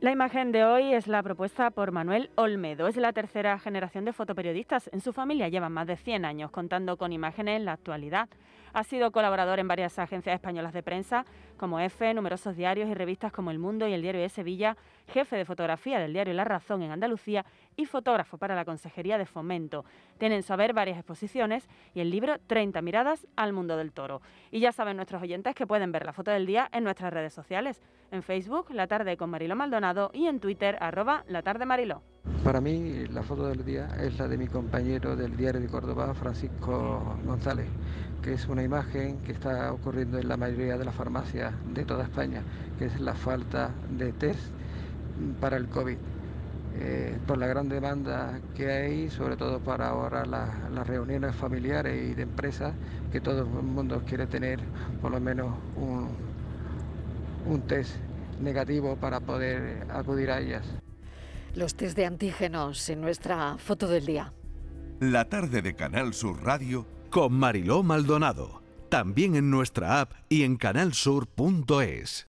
La imagen de hoy es la propuesta por Manuel Olmedo. Es la tercera generación de fotoperiodistas. En su familia llevan más de 100 años contando con imágenes en la actualidad. Ha sido colaborador en varias agencias españolas de prensa, como EFE, numerosos diarios y revistas como El Mundo y el Diario de Sevilla, jefe de fotografía del diario La Razón en Andalucía y fotógrafo para la Consejería de Fomento. Tiene en su haber varias exposiciones y el libro 30 miradas al mundo del toro. Y ya saben nuestros oyentes que pueden ver la foto del día en nuestras redes sociales, en Facebook, La Tarde con Mariló Maldonado y en Twitter, arroba La Tarde Mariló. Para mí la foto del día es la de mi compañero del diario de Córdoba, Francisco González, que es una imagen que está ocurriendo en la mayoría de las farmacias de toda España, que es la falta de test para el COVID. Eh, por la gran demanda que hay, sobre todo para ahorrar las reuniones familiares y de empresas, que todo el mundo quiere tener por lo menos un test negativo para poder acudir a ellas. Los test de antígenos en nuestra foto del día. La tarde de Canal Sur Radio con Mariló Maldonado. También en nuestra app y en canalsur.es.